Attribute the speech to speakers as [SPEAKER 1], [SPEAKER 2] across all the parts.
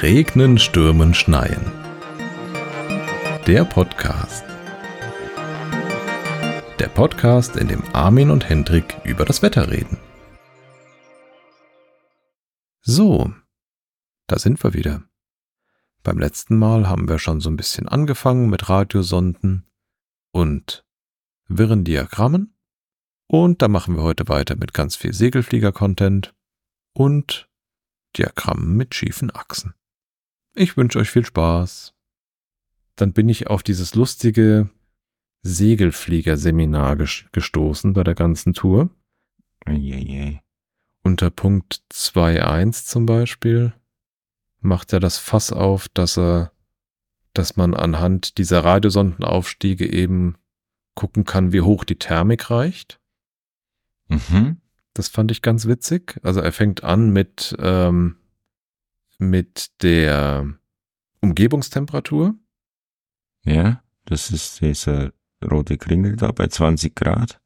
[SPEAKER 1] Regnen, Stürmen, Schneien. Der Podcast. Der Podcast, in dem Armin und Hendrik über das Wetter reden. So, da sind wir wieder. Beim letzten Mal haben wir schon so ein bisschen angefangen mit Radiosonden und wirren Diagrammen. Und da machen wir heute weiter mit ganz viel Segelflieger-Content und Diagrammen mit schiefen Achsen. Ich wünsche euch viel Spaß. Dann bin ich auf dieses lustige Segelflieger-Seminar gestoßen bei der ganzen Tour.
[SPEAKER 2] Eieiei.
[SPEAKER 1] Unter Punkt 2.1 zum Beispiel macht er das Fass auf, dass er, dass man anhand dieser Radiosondenaufstiege eben gucken kann, wie hoch die Thermik reicht.
[SPEAKER 2] Mhm.
[SPEAKER 1] Das fand ich ganz witzig. Also er fängt an mit, ähm, mit der Umgebungstemperatur.
[SPEAKER 2] Ja, das ist dieser rote Kringel da bei 20 Grad.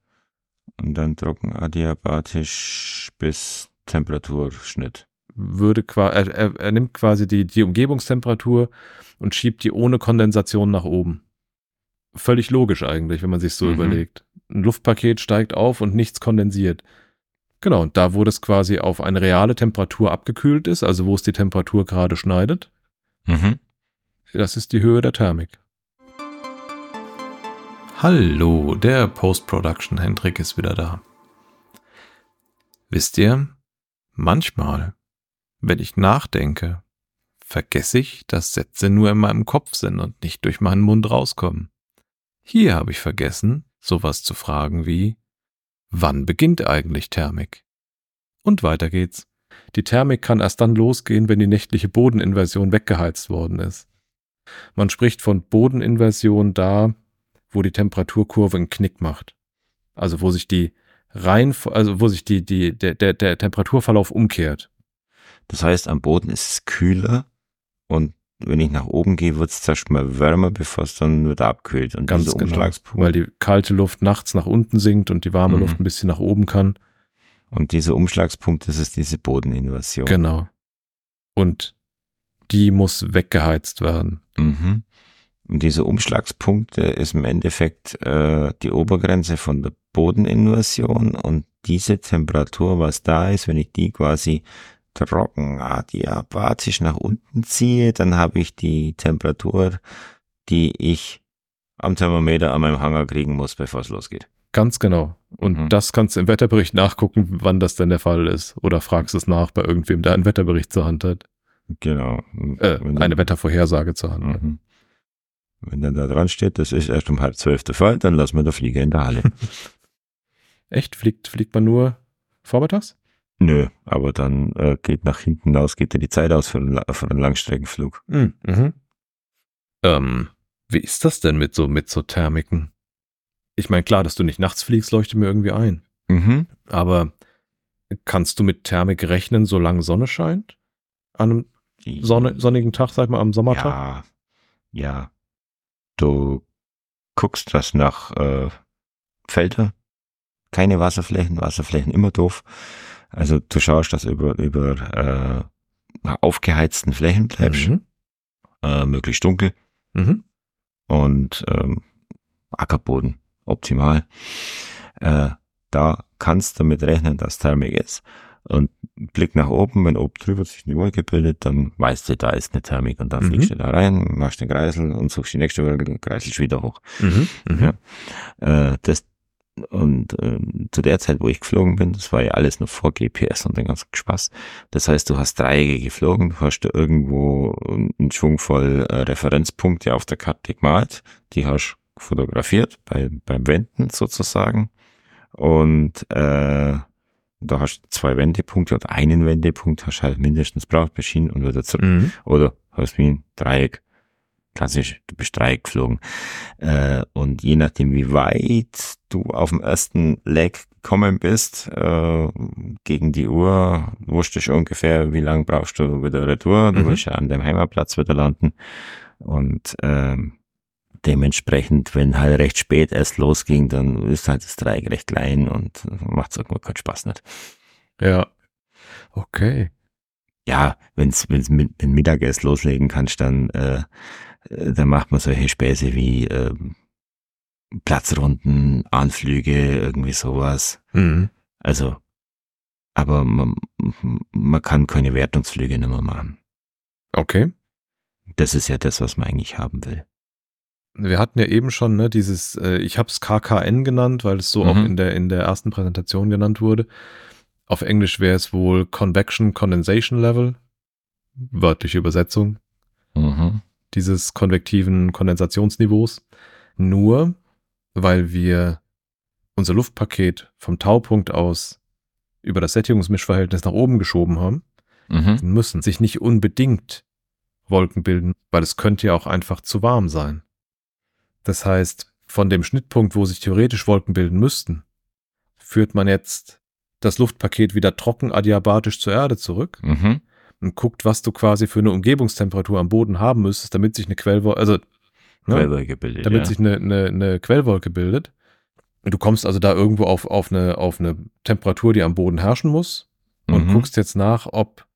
[SPEAKER 2] Und dann trocken adiabatisch bis Temperaturschnitt
[SPEAKER 1] würde quasi, er, er, nimmt quasi die, die Umgebungstemperatur und schiebt die ohne Kondensation nach oben. Völlig logisch eigentlich, wenn man sich so mhm. überlegt. Ein Luftpaket steigt auf und nichts kondensiert. Genau, und da, wo das quasi auf eine reale Temperatur abgekühlt ist, also wo es die Temperatur gerade schneidet,
[SPEAKER 2] mhm.
[SPEAKER 1] das ist die Höhe der Thermik. Hallo, der Post-Production Hendrik ist wieder da. Wisst ihr, manchmal wenn ich nachdenke, vergesse ich, dass Sätze nur in meinem Kopf sind und nicht durch meinen Mund rauskommen. Hier habe ich vergessen, sowas zu fragen wie, wann beginnt eigentlich Thermik? Und weiter geht's. Die Thermik kann erst dann losgehen, wenn die nächtliche Bodeninversion weggeheizt worden ist. Man spricht von Bodeninversion da, wo die Temperaturkurve einen Knick macht. Also wo sich die rein, also wo sich die, die, der, der, der Temperaturverlauf umkehrt.
[SPEAKER 2] Das heißt, am Boden ist es kühler und wenn ich nach oben gehe, wird es zuerst mal wärmer, bevor es dann wieder abkühlt. Und
[SPEAKER 1] Ganz genau, weil die kalte Luft nachts nach unten sinkt und die warme mhm. Luft ein bisschen nach oben kann.
[SPEAKER 2] Und dieser Umschlagspunkt, das ist diese Bodeninversion.
[SPEAKER 1] Genau. Und die muss weggeheizt werden.
[SPEAKER 2] Mhm. Und dieser Umschlagspunkt der ist im Endeffekt äh, die Obergrenze von der Bodeninversion und diese Temperatur, was da ist, wenn ich die quasi trocken adiabatisch nach unten ziehe, dann habe ich die Temperatur, die ich am Thermometer an meinem Hanger kriegen muss, bevor es losgeht.
[SPEAKER 1] Ganz genau. Und mhm. das kannst du im Wetterbericht nachgucken, wann das denn der Fall ist. Oder fragst es nach bei irgendwem, der einen Wetterbericht zur Hand hat.
[SPEAKER 2] Genau.
[SPEAKER 1] Äh, eine Wettervorhersage zur Hand.
[SPEAKER 2] Mhm. Wenn dann da dran steht, das ist erst um halb zwölf der Fall, dann lassen wir der Flieger in der Halle.
[SPEAKER 1] Echt? Fliegt, fliegt man nur vormittags?
[SPEAKER 2] Nö, aber dann äh, geht nach hinten aus, geht dir die Zeit aus für einen, für einen Langstreckenflug.
[SPEAKER 1] Hm, mhm. Ähm, wie ist das denn mit so, mit so Thermiken? Ich meine, klar, dass du nicht nachts fliegst, leuchtet mir irgendwie ein.
[SPEAKER 2] Mhm.
[SPEAKER 1] Aber kannst du mit Thermik rechnen, solange Sonne scheint? An einem Sonne, sonnigen Tag, sag mal, am Sommertag?
[SPEAKER 2] Ja, ja. Du guckst das nach äh, Felder, keine Wasserflächen, Wasserflächen immer doof. Also du schaust, dass über, über äh, aufgeheizten Flächen bleibst, mhm. äh, möglichst dunkel
[SPEAKER 1] mhm.
[SPEAKER 2] und ähm, Ackerboden optimal. Äh, da kannst du damit rechnen, dass Thermik ist. Und Blick nach oben, wenn oben drüber sich eine Wolke bildet, dann weißt du, da ist eine Thermik und dann mhm. fliegst du da rein, machst den Kreisel und suchst die nächste Wolke und kreiselst wieder hoch.
[SPEAKER 1] Mhm. Mhm.
[SPEAKER 2] Ja. Äh, das, und ähm, zu der Zeit, wo ich geflogen bin, das war ja alles nur vor GPS und den ganzen Spaß. Das heißt, du hast Dreiecke geflogen, du hast da irgendwo einen Schwung voll äh, Referenzpunkte auf der Karte gemalt, die hast fotografiert bei, beim Wenden sozusagen. Und äh, da hast du zwei Wendepunkte oder einen Wendepunkt hast halt mindestens braucht Maschinen und wieder zurück. Mhm. Oder hast wie ein Dreieck klassisch, du bist Dreieck geflogen. Äh, und je nachdem, wie weit du auf dem ersten Leg gekommen bist, äh, gegen die Uhr, wusstest du ungefähr, wie lange brauchst du wieder Retour. Du mhm. willst ja an deinem Heimatplatz wieder landen. Und ähm, dementsprechend, wenn halt recht spät erst losging, dann ist halt das Dreieck recht klein und macht es irgendwo keinen Spaß nicht.
[SPEAKER 1] Ja. Okay.
[SPEAKER 2] Ja, wenn's, wenn's mit, wenn Mittag erst loslegen kannst, dann, äh, äh, dann macht man solche Späße wie äh, Platzrunden, Anflüge, irgendwie sowas.
[SPEAKER 1] Mhm.
[SPEAKER 2] Also, aber man, man kann keine Wertungsflüge nicht mehr machen.
[SPEAKER 1] Okay.
[SPEAKER 2] Das ist ja das, was man eigentlich haben will.
[SPEAKER 1] Wir hatten ja eben schon ne, dieses, äh, ich habe es KKN genannt, weil es so
[SPEAKER 2] Mhm.
[SPEAKER 1] auch in der, in der ersten Präsentation genannt wurde. Auf Englisch wäre es wohl Convection Condensation Level, wörtliche Übersetzung
[SPEAKER 2] Mhm.
[SPEAKER 1] Dieses konvektiven Kondensationsniveaus. Nur weil wir unser Luftpaket vom Taupunkt aus über das Sättigungsmischverhältnis nach oben geschoben haben,
[SPEAKER 2] Mhm.
[SPEAKER 1] müssen sich nicht unbedingt Wolken bilden, weil es könnte ja auch einfach zu warm sein. Das heißt, von dem Schnittpunkt, wo sich theoretisch Wolken bilden müssten, führt man jetzt das Luftpaket wieder trocken adiabatisch zur Erde zurück
[SPEAKER 2] Mhm.
[SPEAKER 1] Und guckt, was du quasi für eine Umgebungstemperatur am Boden haben müsstest, damit sich eine Quellwolke, also ne,
[SPEAKER 2] Quellwolke gebildet,
[SPEAKER 1] damit
[SPEAKER 2] ja.
[SPEAKER 1] sich eine, eine, eine Quellwolke bildet. Du kommst also da irgendwo auf, auf, eine, auf eine Temperatur, die am Boden herrschen muss und
[SPEAKER 2] Mhm.
[SPEAKER 1] guckst jetzt nach, ob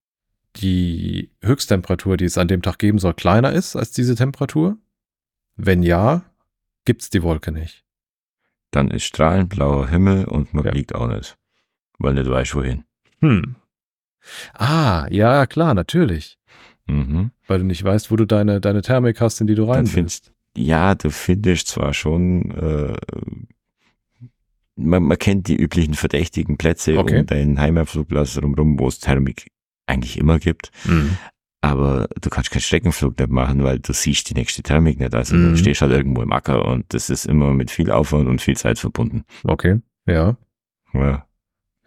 [SPEAKER 1] die Höchsttemperatur, die es an dem Tag geben soll, kleiner ist als diese Temperatur. Wenn ja, gibt's die Wolke nicht.
[SPEAKER 2] Dann ist strahlend blauer Himmel und man
[SPEAKER 1] Ja.
[SPEAKER 2] fliegt auch nicht. Weil nicht weiß wohin.
[SPEAKER 1] Hm. Ah, ja, klar, natürlich.
[SPEAKER 2] Mhm.
[SPEAKER 1] Weil du nicht weißt, wo du deine, deine Thermik hast, in die du rein
[SPEAKER 2] findest, ja, du findest zwar schon, äh, man, man kennt die üblichen verdächtigen Plätze
[SPEAKER 1] Okay.
[SPEAKER 2] um deinen Heimatflugplatz drumherum, wo es Thermik eigentlich immer gibt.
[SPEAKER 1] Mhm.
[SPEAKER 2] Aber du kannst keinen Streckenflug nicht machen, weil du siehst die nächste Thermik nicht. Also
[SPEAKER 1] Mhm.
[SPEAKER 2] du stehst halt irgendwo im Acker und das ist immer mit viel Aufwand und viel Zeit verbunden.
[SPEAKER 1] Okay, ja.
[SPEAKER 2] Ja.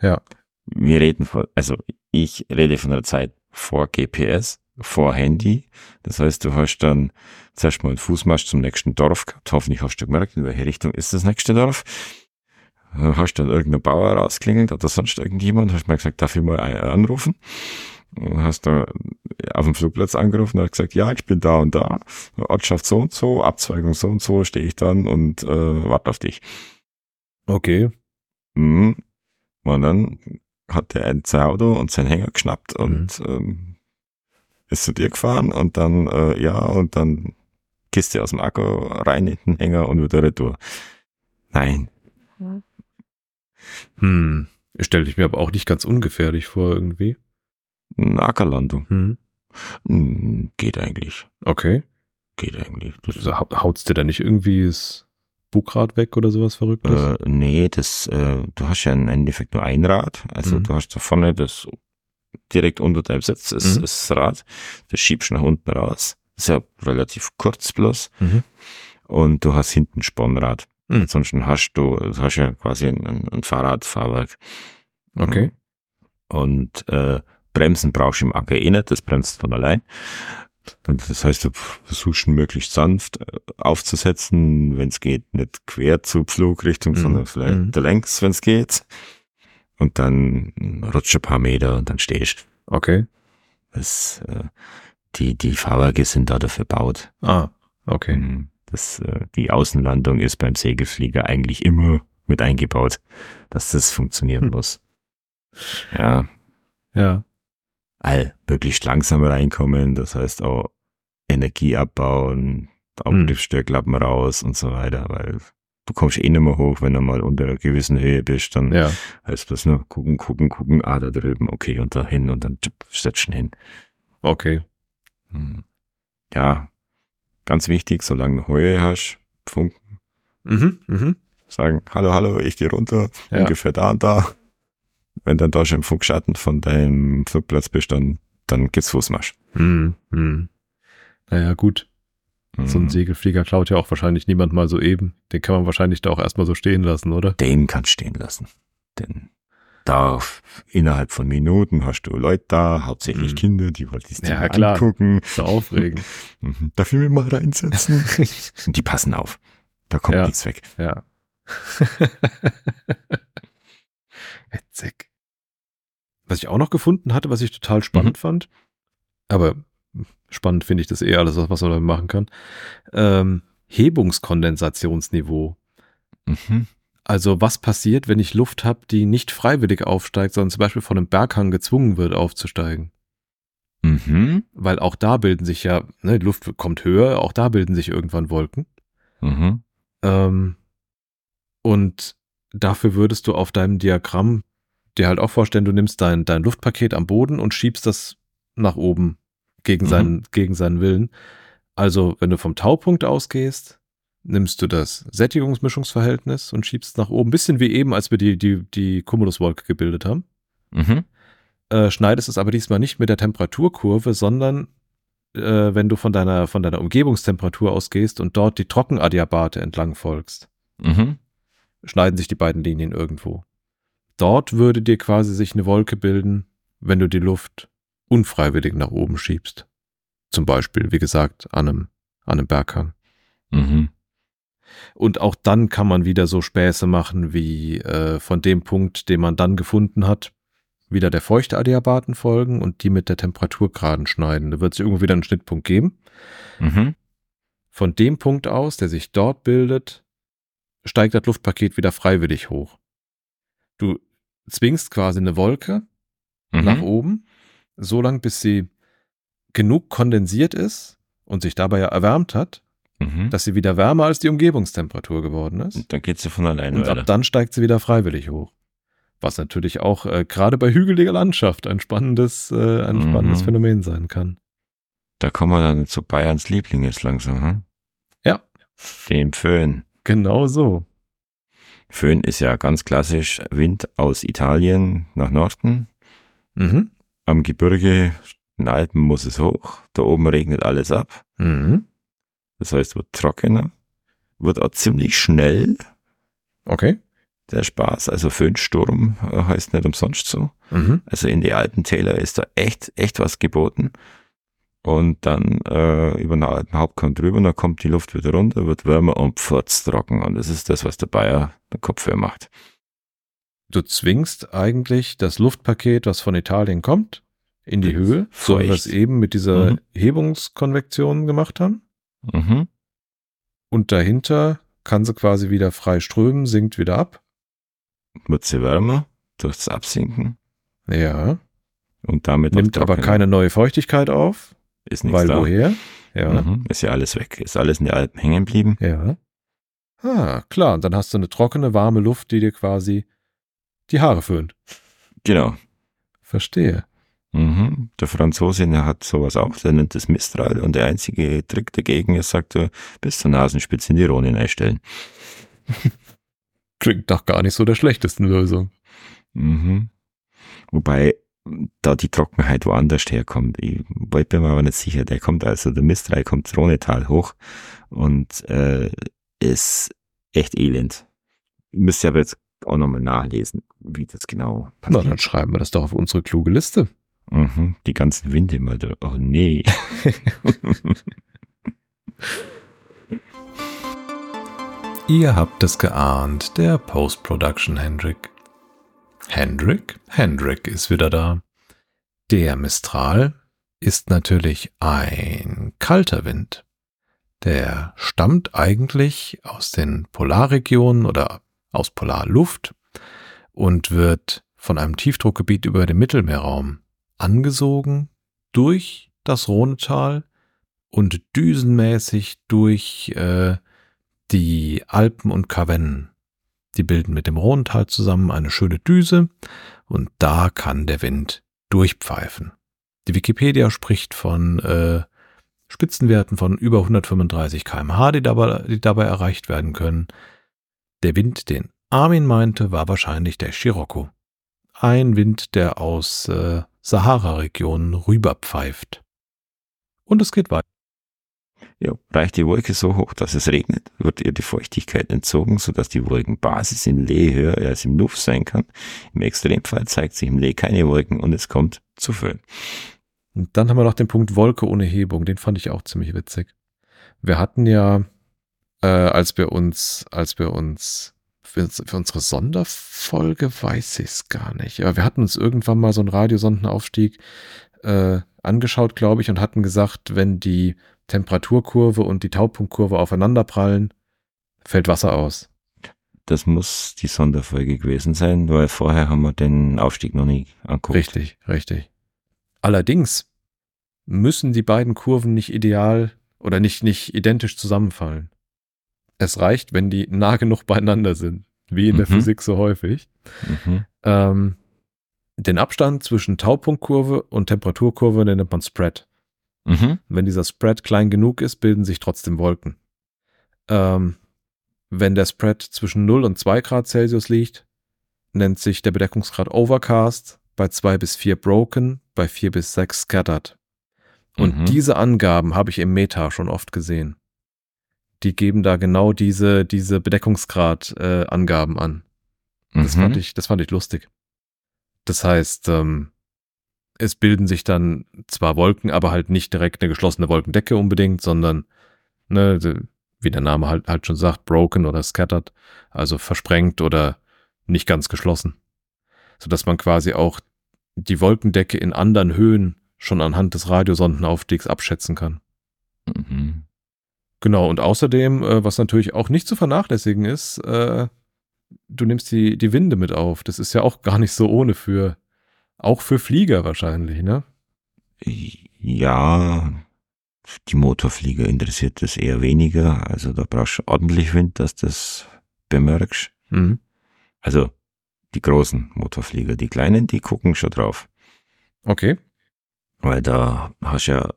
[SPEAKER 1] Ja.
[SPEAKER 2] Wir reden von, also ich rede von einer Zeit vor GPS, vor Handy. Das heißt, du hast dann zuerst mal einen Fußmarsch zum nächsten Dorf gehabt. Hoffentlich hast du gemerkt, in welche Richtung ist das nächste Dorf. Dann hast dann irgendein Bauer rausklingelt oder sonst irgendjemand, hast mal gesagt, darf ich mal anrufen? Und hast da auf dem Flugplatz angerufen und hast gesagt, ja, ich bin da und da, Ortschaft so und so, Abzweigung so und so, stehe ich dann und äh, warte auf dich.
[SPEAKER 1] Okay.
[SPEAKER 2] Mhm. Und dann hat er ein sein Auto und sein Hänger geschnappt und ähm, ist zu dir gefahren und dann, äh, ja, und dann Kiste aus dem Akku rein in den Hänger und wieder retour. Nein.
[SPEAKER 1] Hm. Stelle ich mir aber auch nicht ganz ungefährlich vor irgendwie.
[SPEAKER 2] Eine Ackerlandung.
[SPEAKER 1] Hm.
[SPEAKER 2] Hm, geht eigentlich.
[SPEAKER 1] Okay.
[SPEAKER 2] Geht eigentlich. Das,
[SPEAKER 1] Also, hau- haut's dir da nicht irgendwie das Bugrad weg oder sowas Verrücktes?
[SPEAKER 2] äh, nee, das, äh, du hast ja im Endeffekt nur ein Rad. Also
[SPEAKER 1] Mhm.
[SPEAKER 2] du hast da vorne das direkt unter deinem Sitz ist,
[SPEAKER 1] Mhm.
[SPEAKER 2] ist das Rad. Das schiebst du nach unten raus. Ist ja relativ kurz bloß.
[SPEAKER 1] Mhm.
[SPEAKER 2] und du hast hinten ein Spannrad.
[SPEAKER 1] Mhm.
[SPEAKER 2] Ansonsten hast du, du hast ja quasi ein, ein, ein Fahrradfahrwerk.
[SPEAKER 1] Okay.
[SPEAKER 2] Und äh, Bremsen brauchst du im Acker eh nicht, das bremst von allein. Das heißt, du versuchst ihn möglichst sanft äh, aufzusetzen, wenn es geht, nicht quer zur Pflugrichtung,
[SPEAKER 1] Mhm.
[SPEAKER 2] sondern vielleicht
[SPEAKER 1] Mhm.
[SPEAKER 2] längs, wenn es geht. Und dann rutscht ein paar Meter und dann stehst.
[SPEAKER 1] Okay.
[SPEAKER 2] Das, äh, die, die Fahrwerke sind da dafür gebaut.
[SPEAKER 1] Ah, okay.
[SPEAKER 2] Mhm. Das, äh, die Außenlandung ist beim Segelflieger eigentlich immer mit eingebaut, dass das funktionieren
[SPEAKER 1] Hm.
[SPEAKER 2] muss. Ja,
[SPEAKER 1] Ja.
[SPEAKER 2] All möglichst langsam reinkommen, das heißt auch Energie abbauen, Auftriebsstörklappen raus und so weiter, weil du kommst eh nicht mehr hoch, wenn du mal unter einer gewissen Höhe bist, dann
[SPEAKER 1] Ja.
[SPEAKER 2] heißt das nur gucken, gucken, gucken, ah, da drüben, okay, und da hin und dann setzt hin.
[SPEAKER 1] Okay.
[SPEAKER 2] Hm. Ja, ganz wichtig, solange du Höhe hast, funken,
[SPEAKER 1] Mhm. Mhm.
[SPEAKER 2] sagen, hallo, hallo, ich gehe runter,
[SPEAKER 1] Ja.
[SPEAKER 2] ungefähr da und da. Wenn dann da schon im Funkschatten von deinem Flugplatz bist, dann, dann gibt's Fußmarsch.
[SPEAKER 1] Mhm. Mhm. Naja, gut. So ein
[SPEAKER 2] Mhm.
[SPEAKER 1] Segelflieger klaut ja auch wahrscheinlich niemand mal so eben. Den kann man wahrscheinlich da auch erstmal so stehen lassen, oder?
[SPEAKER 2] Den kannst du stehen lassen. Denn da innerhalb von Minuten hast du Leute da, hauptsächlich
[SPEAKER 1] Mhm.
[SPEAKER 2] Kinder, die wollen sich
[SPEAKER 1] Ja, klar.
[SPEAKER 2] angucken.
[SPEAKER 1] So aufregend.
[SPEAKER 2] Mhm. Darf ich mich mal reinsetzen? Und die passen auf. Da kommt
[SPEAKER 1] Ja.
[SPEAKER 2] nichts weg.
[SPEAKER 1] ja. Witzig. Was ich auch noch gefunden hatte, was ich total spannend fand, aber Spannend finde ich das eh alles, was man damit machen kann. Ähm, Hebungskondensationsniveau.
[SPEAKER 2] Mhm.
[SPEAKER 1] Also was passiert, wenn ich Luft habe, die nicht freiwillig aufsteigt, sondern zum Beispiel von einem Berghang gezwungen wird aufzusteigen?
[SPEAKER 2] Mhm.
[SPEAKER 1] Weil auch da bilden sich ja, ne, die Luft kommt höher, auch da bilden sich irgendwann Wolken.
[SPEAKER 2] Mhm.
[SPEAKER 1] Ähm, und dafür würdest du auf deinem Diagramm dir halt auch vorstellen, du nimmst dein, dein Luftpaket am Boden und schiebst das nach oben gegen,
[SPEAKER 2] Mhm.
[SPEAKER 1] seinen, gegen seinen Willen. Also, wenn du vom Taupunkt ausgehst, nimmst du das Sättigungsmischungsverhältnis und schiebst nach oben. Bisschen wie eben, als wir die, die, die Cumuluswolke gebildet haben.
[SPEAKER 2] Mhm.
[SPEAKER 1] Äh, schneidest es aber diesmal nicht mit der Temperaturkurve, sondern äh, wenn du von deiner, von deiner Umgebungstemperatur ausgehst und dort die Trockenadiabate entlang folgst,
[SPEAKER 2] Mhm.
[SPEAKER 1] schneiden sich die beiden Linien irgendwo. Dort würde dir quasi sich eine Wolke bilden, wenn du die Luft unfreiwillig nach oben schiebst. Zum Beispiel, wie gesagt, an einem, an einem Berghang.
[SPEAKER 2] Mhm.
[SPEAKER 1] Und auch dann kann man wieder so Späße machen, wie äh, von dem Punkt, den man dann gefunden hat, wieder der feuchte Adiabaten folgen und die mit der Temperatur geraden schneiden. Da wird es irgendwo wieder einen Schnittpunkt geben.
[SPEAKER 2] Mhm.
[SPEAKER 1] Von dem Punkt aus, der sich dort bildet, steigt das Luftpaket wieder freiwillig hoch. Zwingst quasi eine Wolke
[SPEAKER 2] Mhm.
[SPEAKER 1] nach oben, so lang bis sie genug kondensiert ist und sich dabei ja erwärmt hat,
[SPEAKER 2] Mhm.
[SPEAKER 1] dass sie wieder wärmer als die Umgebungstemperatur geworden ist.
[SPEAKER 2] Und dann geht sie von alleine
[SPEAKER 1] Und ab dann steigt sie wieder freiwillig hoch. Was natürlich auch äh, gerade bei hügeliger Landschaft ein spannendes, äh, ein
[SPEAKER 2] Mhm.
[SPEAKER 1] spannendes Phänomen sein kann.
[SPEAKER 2] Da kommen wir dann zu Bayerns Liebling jetzt langsam. Hm?
[SPEAKER 1] Ja.
[SPEAKER 2] Dem Föhn.
[SPEAKER 1] Genau so.
[SPEAKER 2] Föhn ist ja ganz klassisch Wind aus Italien nach Norden.
[SPEAKER 1] Mhm.
[SPEAKER 2] Am Gebirge, in den Alpen muss es hoch. Da oben regnet alles ab.
[SPEAKER 1] Mhm.
[SPEAKER 2] Das heißt, wird trockener. Wird auch ziemlich schnell,
[SPEAKER 1] Okay.
[SPEAKER 2] der Spaß. Also Föhnsturm äh, heißt nicht umsonst so.
[SPEAKER 1] Mhm.
[SPEAKER 2] Also in die Alpentäler ist da echt, echt was geboten. Und dann äh, über den Alpenhauptkamm drüber, dann kommt die Luft wieder runter, wird wärmer und trocken. Und das ist das, was der Bayer der Kopfhörer macht.
[SPEAKER 1] Du zwingst eigentlich das Luftpaket, was von Italien kommt, in die
[SPEAKER 2] Das
[SPEAKER 1] Höhe, so wie wir es eben mit dieser
[SPEAKER 2] Mhm.
[SPEAKER 1] Hebungskonvektion gemacht haben.
[SPEAKER 2] Mhm.
[SPEAKER 1] Und dahinter kann sie quasi wieder frei strömen, sinkt wieder ab.
[SPEAKER 2] Wird sie wärmer durch das Absinken
[SPEAKER 1] Ja.
[SPEAKER 2] und damit
[SPEAKER 1] Nimmt aber keine neue Feuchtigkeit auf.
[SPEAKER 2] Ist nichts
[SPEAKER 1] Weil
[SPEAKER 2] da.
[SPEAKER 1] woher? Ja.
[SPEAKER 2] Mhm. Ist ja alles weg. Ist alles in den Alpen hängen geblieben.
[SPEAKER 1] Ja. Ah, klar. Und dann hast du eine trockene, warme Luft, die dir quasi die Haare föhnt.
[SPEAKER 2] Genau.
[SPEAKER 1] Verstehe.
[SPEAKER 2] Mhm. Der Franzose der hat sowas auch, der nennt es Mistral und der einzige Trick dagegen ist, sagt er, bis zur Nasenspitze in die Ronin einstellen.
[SPEAKER 1] Klingt doch gar nicht so der schlechtesten Lösung.
[SPEAKER 2] Mhm. Wobei da die Trockenheit woanders herkommt. Ich bin mir aber nicht sicher. Der kommt also, der Mistral kommt Ronetal hoch und äh, ist echt elend. Müsst ihr aber jetzt auch nochmal nachlesen, wie das genau
[SPEAKER 1] Na, dann
[SPEAKER 2] passiert.
[SPEAKER 1] schreiben wir das doch auf unsere kluge Liste.
[SPEAKER 2] Mhm. Die ganzen Winde mal da. Oh nee.
[SPEAKER 1] Ihr habt es geahnt, der Post-Production Hendrik. Hendrik? Hendrik ist wieder da. Der Mistral ist natürlich ein kalter Wind. Der stammt eigentlich aus den Polarregionen oder aus Polarluft und wird von einem Tiefdruckgebiet über dem Mittelmeerraum angesogen durch das Rhonetal und düsenmäßig durch äh, die Alpen und Kavennen. Die bilden mit dem Rhonetal zusammen eine schöne Düse und da kann der Wind durchpfeifen. Die Wikipedia spricht von äh, Spitzenwerten von über 135 km/h, die dabei, die dabei erreicht werden können. Der Wind, den Armin meinte, war wahrscheinlich der Scirocco. Ein Wind, der aus äh, Sahara-Regionen rüberpfeift. Und es geht weiter.
[SPEAKER 2] Ja, reicht die Wolke so hoch, dass es regnet, wird ihr die Feuchtigkeit entzogen, sodass die Wolkenbasis im Lee höher als im Luft sein kann. Im Extremfall zeigt sich im Lee keine Wolken und es kommt zu Föhn.
[SPEAKER 1] Und dann haben wir noch den Punkt Wolke ohne Hebung. Den fand ich auch ziemlich witzig. Wir hatten ja, äh, als wir uns, als wir uns für, für unsere Sonderfolge weiß ich es gar nicht. Aber wir hatten uns irgendwann mal so einen Radiosondenaufstieg äh, angeschaut, glaube ich, und hatten gesagt, wenn die Temperaturkurve und die Taupunktkurve aufeinanderprallen, fällt Wasser aus.
[SPEAKER 2] Das muss die Sonderfolge gewesen sein, weil vorher haben wir den Aufstieg noch nie angeguckt.
[SPEAKER 1] Richtig, richtig. Allerdings müssen die beiden Kurven nicht ideal oder nicht, nicht identisch zusammenfallen. Es reicht, wenn die nah genug beieinander sind, wie in der
[SPEAKER 2] Mhm.
[SPEAKER 1] Physik so häufig.
[SPEAKER 2] Mhm.
[SPEAKER 1] Ähm, den Abstand zwischen Taupunktkurve und Temperaturkurve nennt man Spread.
[SPEAKER 2] Mhm.
[SPEAKER 1] Wenn dieser Spread klein genug ist, bilden sich trotzdem Wolken. Ähm, wenn der Spread zwischen 0 und 2 Grad Celsius liegt, nennt sich der Bedeckungsgrad Overcast, bei 2 bis 4 Broken, bei 4 bis 6 Scattered. Und
[SPEAKER 2] Mhm.
[SPEAKER 1] diese Angaben habe ich im Meta schon oft gesehen. Die geben da genau diese, diese Bedeckungsgrad-Angaben an. Das
[SPEAKER 2] Mhm.
[SPEAKER 1] fand ich, das fand ich lustig. Das heißt, ähm, es bilden sich dann zwar Wolken, aber halt nicht direkt eine geschlossene Wolkendecke unbedingt, sondern, ne, wie der Name halt, halt schon sagt, broken oder scattered, also versprengt oder nicht ganz geschlossen. Sodass man quasi auch die Wolkendecke in anderen Höhen schon anhand des Radiosondenaufstiegs abschätzen kann.
[SPEAKER 2] Mhm.
[SPEAKER 1] Genau, und außerdem, äh, was natürlich auch nicht zu vernachlässigen ist, äh, du nimmst die, die Winde mit auf. Das ist ja auch gar nicht so ohne für, auch für Flieger wahrscheinlich, ne?
[SPEAKER 2] Ja, die Motorflieger interessiert das eher weniger. Also da brauchst du ordentlich Wind, dass du das bemerkst.
[SPEAKER 1] Mhm.
[SPEAKER 2] Also die großen Motorflieger, die kleinen, die gucken schon drauf.
[SPEAKER 1] Okay.
[SPEAKER 2] Weil da hast du ja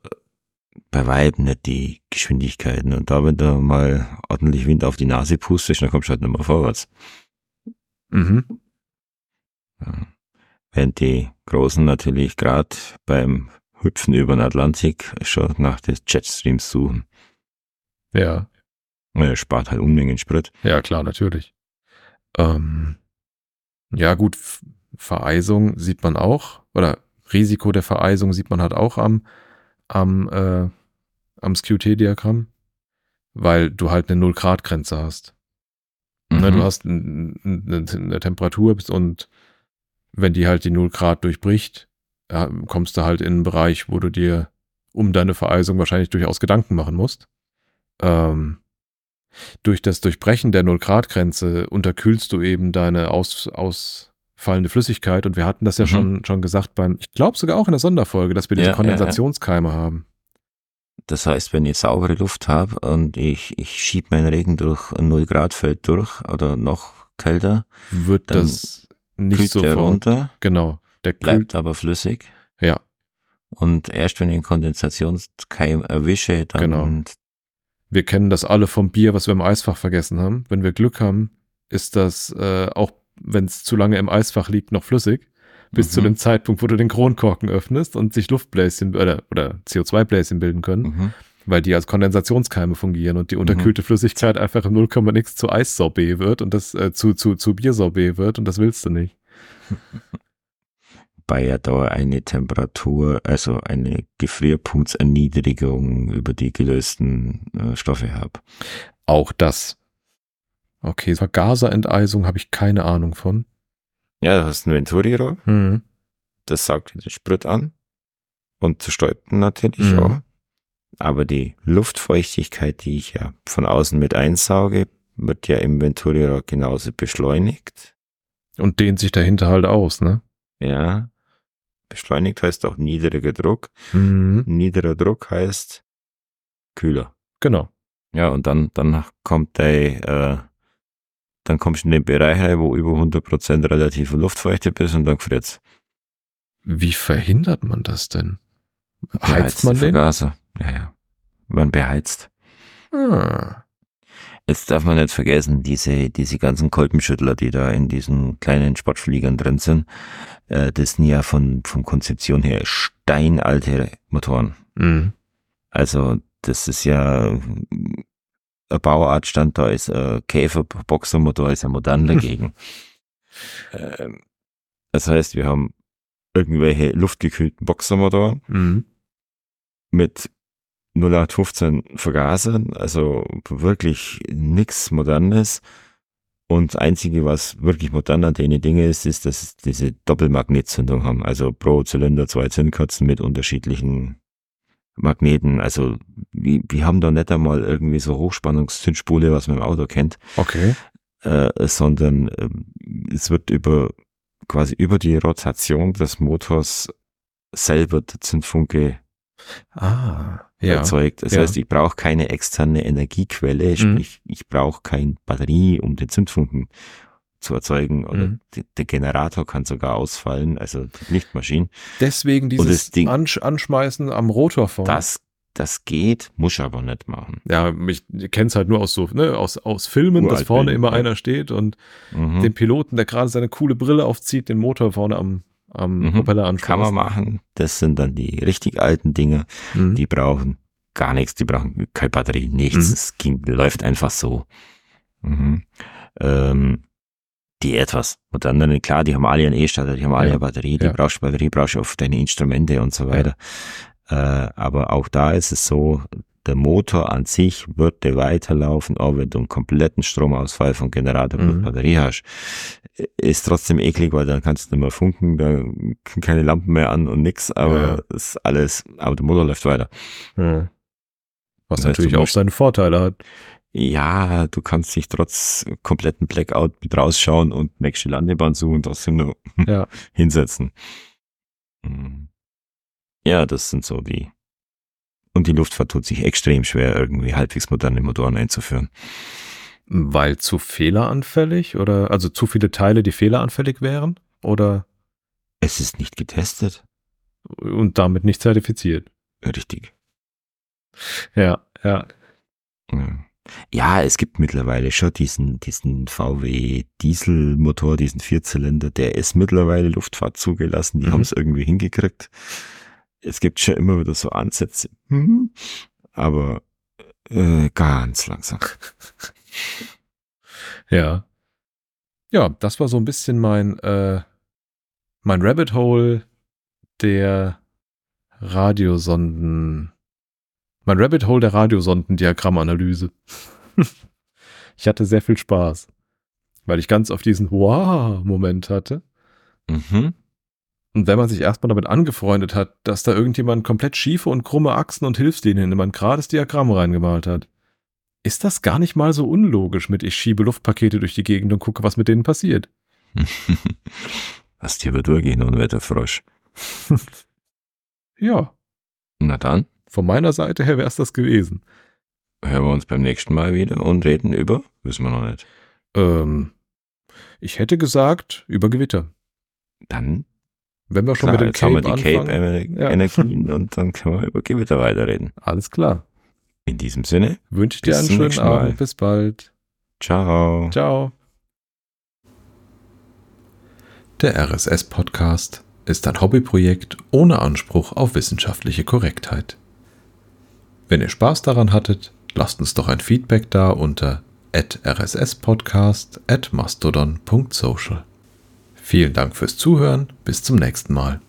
[SPEAKER 2] bei Weib nicht die Geschwindigkeiten. Und da, wenn du mal ordentlich Wind auf die Nase pustest, dann kommst du halt nicht mehr vorwärts.
[SPEAKER 1] Mhm.
[SPEAKER 2] Ja. Während die Großen natürlich gerade beim Hüpfen über den Atlantik schon nach des Jetstreams suchen.
[SPEAKER 1] Ja,
[SPEAKER 2] Er spart halt Unmengen Sprit.
[SPEAKER 1] ja, klar, natürlich. Ähm, ja, gut, Vereisung sieht man auch, oder Risiko der Vereisung sieht man halt auch am, am, äh, am SQT-Diagramm, weil du halt eine Null-Grad-Grenze hast. Ne,
[SPEAKER 2] Mhm.
[SPEAKER 1] du hast n- eine Temperatur und wenn die halt die 0 Grad durchbricht, ja, kommst du halt in einen Bereich, wo du dir um deine Vereisung wahrscheinlich durchaus Gedanken machen musst. Ähm, durch das Durchbrechen der 0 Grad Grenze unterkühlst du eben deine aus, ausfallende Flüssigkeit und wir hatten das ja
[SPEAKER 2] Mhm.
[SPEAKER 1] schon, schon gesagt beim, ich glaube sogar auch in der Sonderfolge, dass wir diese
[SPEAKER 2] Ja, ja, ja.
[SPEAKER 1] Kondensationskeime haben.
[SPEAKER 2] Das heißt, wenn ich saubere Luft habe und ich, ich schieb meinen Regen durch ein 0 Grad Feld durch oder noch kälter,
[SPEAKER 1] Wird das nicht sofort.
[SPEAKER 2] runter,
[SPEAKER 1] Genau. Der
[SPEAKER 2] bleibt aber flüssig.
[SPEAKER 1] Ja.
[SPEAKER 2] Und erst wenn ich einen Kondensationskeim erwische, dann
[SPEAKER 1] Genau. Wir kennen das alle vom Bier, was wir im Eisfach vergessen haben. Wenn wir Glück haben, ist das äh, auch, wenn es zu lange im Eisfach liegt, noch flüssig. Bis
[SPEAKER 2] Mhm.
[SPEAKER 1] zu dem Zeitpunkt, wo du den Kronkorken öffnest und sich Luftbläschen oder, oder CO2-Bläschen bilden können,
[SPEAKER 2] Mhm.
[SPEAKER 1] weil die als Kondensationskeime fungieren und die unterkühlte Flüssigkeit einfach im 0,x zu Eissorbet wird und das äh, zu, zu, zu Biersorbet wird und das willst du nicht.
[SPEAKER 2] Bei ja da eine Temperatur, also eine Gefrierpunktserniedrigung über die gelösten äh, Stoffe habe.
[SPEAKER 1] Auch das. Okay, Vergaserenteisung habe ich keine Ahnung von.
[SPEAKER 2] Ja, du hast ein Venturi-Rohr,
[SPEAKER 1] Mhm.
[SPEAKER 2] das saugt den Sprit an und zerstäubt natürlich
[SPEAKER 1] Mhm.
[SPEAKER 2] auch. Aber die Luftfeuchtigkeit, die ich ja von außen mit einsauge, wird ja im Venturi-Rohr genauso beschleunigt.
[SPEAKER 1] Und dehnt sich dahinter halt aus, ne?
[SPEAKER 2] Ja. Beschleunigt heißt auch niedriger Druck.
[SPEAKER 1] Mhm.
[SPEAKER 2] Niederer Druck heißt kühler.
[SPEAKER 1] Genau.
[SPEAKER 2] Ja, und dann, dann kommt der, äh, dann kommst du in den Bereich rein, wo über 100% relative Luftfeuchte bist und dann friert's.
[SPEAKER 1] Wie verhindert man das denn? Heizt man den?
[SPEAKER 2] Vergaser. Ja, ja. Man beheizt.
[SPEAKER 1] Ah.
[SPEAKER 2] Jetzt darf man nicht vergessen, diese, diese ganzen Kolbenschüttler, die da in diesen kleinen Sportfliegern drin sind, äh, das sind ja von, von Konzeption her steinalte Motoren.
[SPEAKER 1] Mhm.
[SPEAKER 2] Also, das ist ja, eine Bauart stand da, ist ein Käfer-Boxermotor, ist ja modern dagegen. ähm, das heißt, wir haben irgendwelche luftgekühlten Boxermotoren
[SPEAKER 1] Mhm.
[SPEAKER 2] mit 0815 Vergasern, also wirklich nix Modernes. Und das Einzige, was wirklich modern an denen Dinge ist, ist, dass sie diese Doppelmagnetzündung haben. Also pro Zylinder zwei Zündkerzen mit unterschiedlichen Magneten. Also wir, wir haben da nicht einmal irgendwie so Hochspannungszündspule, was man im Auto kennt.
[SPEAKER 1] Okay.
[SPEAKER 2] Äh, sondern äh, es wird über quasi über die Rotation des Motors selber der Zündfunke
[SPEAKER 1] Ah, ja.
[SPEAKER 2] erzeugt. Das
[SPEAKER 1] ja.
[SPEAKER 2] heißt, ich brauche keine externe Energiequelle,
[SPEAKER 1] Mhm.
[SPEAKER 2] sprich, ich brauche keine Batterie, um den Zündfunken zu erzeugen. Oder
[SPEAKER 1] Mhm.
[SPEAKER 2] der Generator kann sogar ausfallen, also die Lichtmaschinen.
[SPEAKER 1] Deswegen dieses
[SPEAKER 2] Ding-
[SPEAKER 1] Ansch Anschmeißen am Rotor vorne.
[SPEAKER 2] Das, das geht, muss ich aber nicht machen.
[SPEAKER 1] Ja, ich kenne es halt nur aus so, ne, aus, aus Filmen, dass vorne immer
[SPEAKER 2] ja.
[SPEAKER 1] einer steht und
[SPEAKER 2] Mhm.
[SPEAKER 1] den Piloten, der gerade seine coole Brille aufzieht, den Motor vorne am, am
[SPEAKER 2] Mhm.
[SPEAKER 1] Propeller anschmeißt.
[SPEAKER 2] Kann man machen. Das sind dann die richtig alten Dinge.
[SPEAKER 1] Mhm.
[SPEAKER 2] Die brauchen gar nichts, die brauchen keine Batterie, nichts.
[SPEAKER 1] Mhm.
[SPEAKER 2] Es ging, läuft einfach so. Mhm. Ähm, die etwas moderneren, klar, die haben alle einen E-Starter, die haben alle
[SPEAKER 1] Ja.
[SPEAKER 2] eine Batterie, die
[SPEAKER 1] Ja.
[SPEAKER 2] brauchst du Batterie, brauchst du auf deine Instrumente und so weiter. Äh, aber auch da ist es so, der Motor an sich würde weiterlaufen, auch wenn du einen kompletten Stromausfall vom Generator
[SPEAKER 1] Mhm.
[SPEAKER 2] mit Batterie hast. Ist trotzdem eklig, weil dann kannst du nicht mehr funken, da können keine Lampen mehr an und nix, aber
[SPEAKER 1] Ja.
[SPEAKER 2] ist alles, aber der Motor läuft weiter.
[SPEAKER 1] Ja. Was natürlich auch seine Vorteile hat.
[SPEAKER 2] Ja, du kannst dich trotz kompletten Blackout mit rausschauen und nächste Landebahn suchen und trotzdem nur
[SPEAKER 1] Ja.
[SPEAKER 2] hinsetzen. Mhm. Ja, das sind so die. Und die Luftfahrt tut sich extrem schwer, irgendwie halbwegs moderne Motoren einzuführen.
[SPEAKER 1] Weil zu fehleranfällig oder also zu viele Teile, die fehleranfällig wären oder
[SPEAKER 2] Es ist nicht getestet.
[SPEAKER 1] und damit nicht zertifiziert.
[SPEAKER 2] Richtig.
[SPEAKER 1] Ja, ja.
[SPEAKER 2] Ja. Ja, es gibt mittlerweile schon diesen, diesen VW Dieselmotor, diesen Vierzylinder, der ist mittlerweile Luftfahrt zugelassen, die
[SPEAKER 1] Mhm.
[SPEAKER 2] haben es irgendwie hingekriegt. Es gibt schon immer wieder so Ansätze, Mhm. aber äh, ganz langsam.
[SPEAKER 1] Ja. Ja, das war so ein bisschen mein, äh, mein Rabbit Hole der Radiosonden. Mein Rabbit Hole der Radiosondendiagrammanalyse. ich hatte sehr viel Spaß, weil ich ganz auf diesen Wow-Moment hatte.
[SPEAKER 2] Mhm.
[SPEAKER 1] Und wenn man sich erstmal damit angefreundet hat, dass da irgendjemand komplett schiefe und krumme Achsen und Hilfslinien in mein gerades Diagramm reingemalt hat, ist das gar nicht mal so unlogisch mit ich schiebe Luftpakete durch die Gegend und gucke, was mit denen passiert.
[SPEAKER 2] Hast hier über gehen und Wetterfrosch.
[SPEAKER 1] Ja,
[SPEAKER 2] Na dann,
[SPEAKER 1] von meiner Seite her wäre es das gewesen.
[SPEAKER 2] hören wir uns beim nächsten Mal wieder und reden über, wissen wir noch nicht.
[SPEAKER 1] Ähm, ich hätte gesagt, über Gewitter.
[SPEAKER 2] Dann,
[SPEAKER 1] Wenn wir schon
[SPEAKER 2] klar,
[SPEAKER 1] mit dem
[SPEAKER 2] jetzt haben wir
[SPEAKER 1] Cape
[SPEAKER 2] die
[SPEAKER 1] anfangen. Ja.
[SPEAKER 2] Cape-Energien und dann können wir über Gewitter weiterreden.
[SPEAKER 1] Alles klar.
[SPEAKER 2] In diesem Sinne,
[SPEAKER 1] Wünsche ich dir einen schönen
[SPEAKER 2] nächsten Mal.
[SPEAKER 1] Abend. Bis bald.
[SPEAKER 2] ciao.
[SPEAKER 1] Ciao. Der RSS-Podcast ist ein Hobbyprojekt ohne Anspruch auf wissenschaftliche Korrektheit. Wenn ihr Spaß daran hattet, lasst uns doch ein Feedback da unter rsspodcast at mastodon.social. Vielen Dank fürs Zuhören, bis zum nächsten Mal.